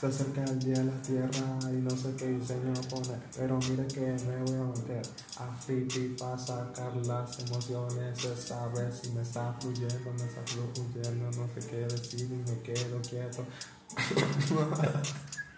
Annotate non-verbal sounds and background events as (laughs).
Se acerca el día de la tierra y no sé qué diseño poner. Pero mire que me voy a meter a Flippy para sacar las emociones. Esta vez si me está fluyendo, me está fluyendo. No sé qué decir y me quedo quieto. (laughs) (laughs)